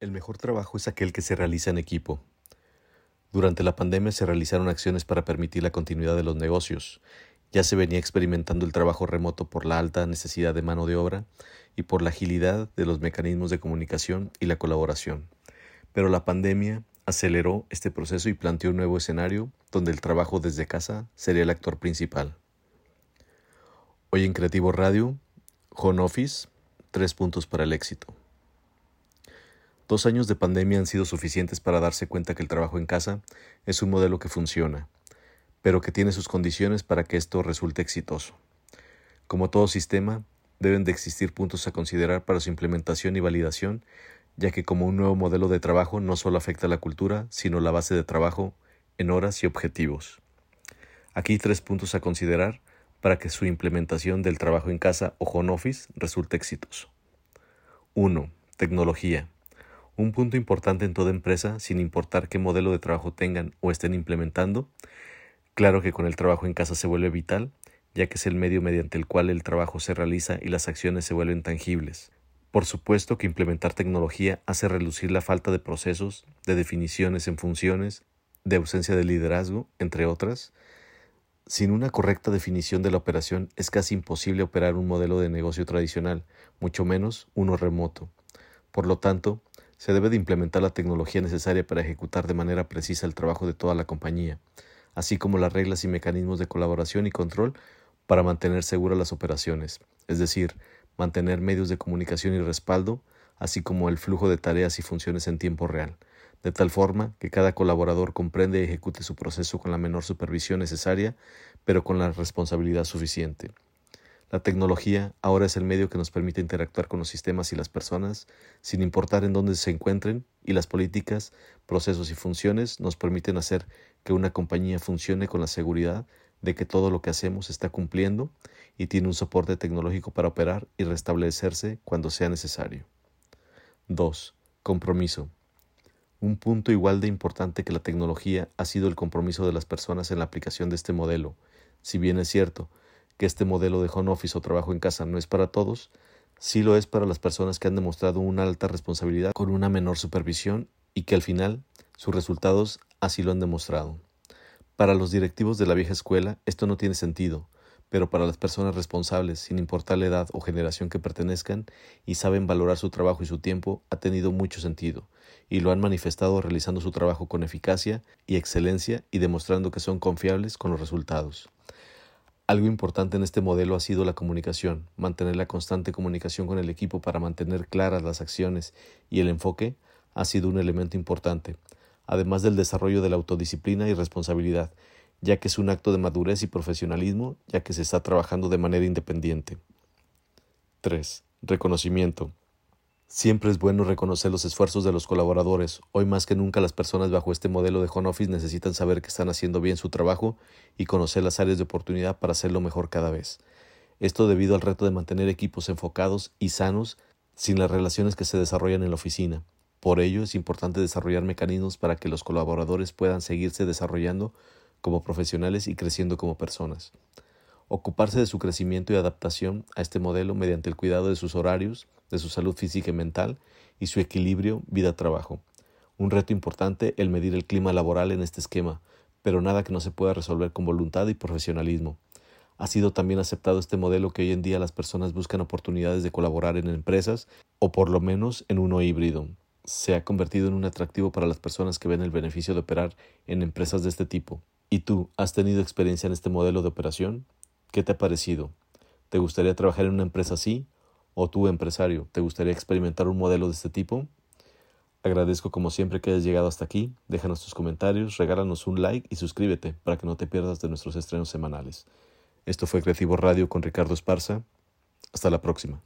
El mejor trabajo es aquel que se realiza en equipo. Durante la pandemia se realizaron acciones para permitir la continuidad de los negocios. Ya se venía experimentando el trabajo remoto por la alta necesidad de mano de obra y por la agilidad de los mecanismos de comunicación y la colaboración. Pero la pandemia aceleró este proceso y planteó un nuevo escenario donde el trabajo desde casa sería el actor principal. Hoy en Creativo Radio, Home Office, tres puntos para el éxito. Dos años de pandemia han sido suficientes para darse cuenta que el trabajo en casa es un modelo que funciona, pero que tiene sus condiciones para que esto resulte exitoso. Como todo sistema, deben de existir puntos a considerar para su implementación y validación, ya que como un nuevo modelo de trabajo no solo afecta la cultura, sino la base de trabajo en horas y objetivos. Aquí tres puntos a considerar para que su implementación del trabajo en casa o home office resulte exitoso. 1. Tecnología. Un punto importante en toda empresa, sin importar qué modelo de trabajo tengan o estén implementando, claro que con el trabajo en casa se vuelve vital, ya que es el medio mediante el cual el trabajo se realiza y las acciones se vuelven tangibles. Por supuesto que implementar tecnología hace relucir la falta de procesos, de definiciones en funciones, de ausencia de liderazgo, entre otras. Sin una correcta definición de la operación es casi imposible operar un modelo de negocio tradicional, mucho menos uno remoto. Por lo tanto, se debe de implementar la tecnología necesaria para ejecutar de manera precisa el trabajo de toda la compañía, así como las reglas y mecanismos de colaboración y control para mantener seguras las operaciones, es decir, mantener medios de comunicación y respaldo, así como el flujo de tareas y funciones en tiempo real, de tal forma que cada colaborador comprende y ejecute su proceso con la menor supervisión necesaria, pero con la responsabilidad suficiente. La tecnología ahora es el medio que nos permite interactuar con los sistemas y las personas, sin importar en dónde se encuentren, y las políticas, procesos y funciones nos permiten hacer que una compañía funcione con la seguridad de que todo lo que hacemos está cumpliendo y tiene un soporte tecnológico para operar y restablecerse cuando sea necesario. 2. Compromiso. Un punto igual de importante que la tecnología ha sido el compromiso de las personas en la aplicación de este modelo. Si bien es cierto, que este modelo de home office o trabajo en casa no es para todos, sí lo es para las personas que han demostrado una alta responsabilidad con una menor supervisión y que al final sus resultados así lo han demostrado. Para los directivos de la vieja escuela esto no tiene sentido, pero para las personas responsables, sin importar la edad o generación que pertenezcan, y saben valorar su trabajo y su tiempo, ha tenido mucho sentido, y lo han manifestado realizando su trabajo con eficacia y excelencia y demostrando que son confiables con los resultados. Algo importante en este modelo ha sido la comunicación, mantener la constante comunicación con el equipo para mantener claras las acciones y el enfoque ha sido un elemento importante, además del desarrollo de la autodisciplina y responsabilidad, ya que es un acto de madurez y profesionalismo, ya que se está trabajando de manera independiente. 3. Reconocimiento. Siempre es bueno reconocer los esfuerzos de los colaboradores. Hoy más que nunca las personas bajo este modelo de home office necesitan saber que están haciendo bien su trabajo y conocer las áreas de oportunidad para hacerlo mejor cada vez. Esto debido al reto de mantener equipos enfocados y sanos sin las relaciones que se desarrollan en la oficina. Por ello es importante desarrollar mecanismos para que los colaboradores puedan seguirse desarrollando como profesionales y creciendo como personas. Ocuparse de su crecimiento y adaptación a este modelo mediante el cuidado de sus horarios, de su salud física y mental y su equilibrio vida-trabajo. Un reto importante el medir el clima laboral en este esquema, pero nada que no se pueda resolver con voluntad y profesionalismo. Ha sido también aceptado este modelo que hoy en día las personas buscan oportunidades de colaborar en empresas o por lo menos en uno híbrido. Se ha convertido en un atractivo para las personas que ven el beneficio de operar en empresas de este tipo. ¿Y tú has tenido experiencia en este modelo de operación? ¿Qué te ha parecido? ¿Te gustaría trabajar en una empresa así? ¿O tú, empresario, te gustaría experimentar un modelo de este tipo? Agradezco como siempre que hayas llegado hasta aquí. Déjanos tus comentarios, regálanos un like y suscríbete para que no te pierdas de nuestros estrenos semanales. Esto fue Creativo Radio con Ricardo Esparza. Hasta la próxima.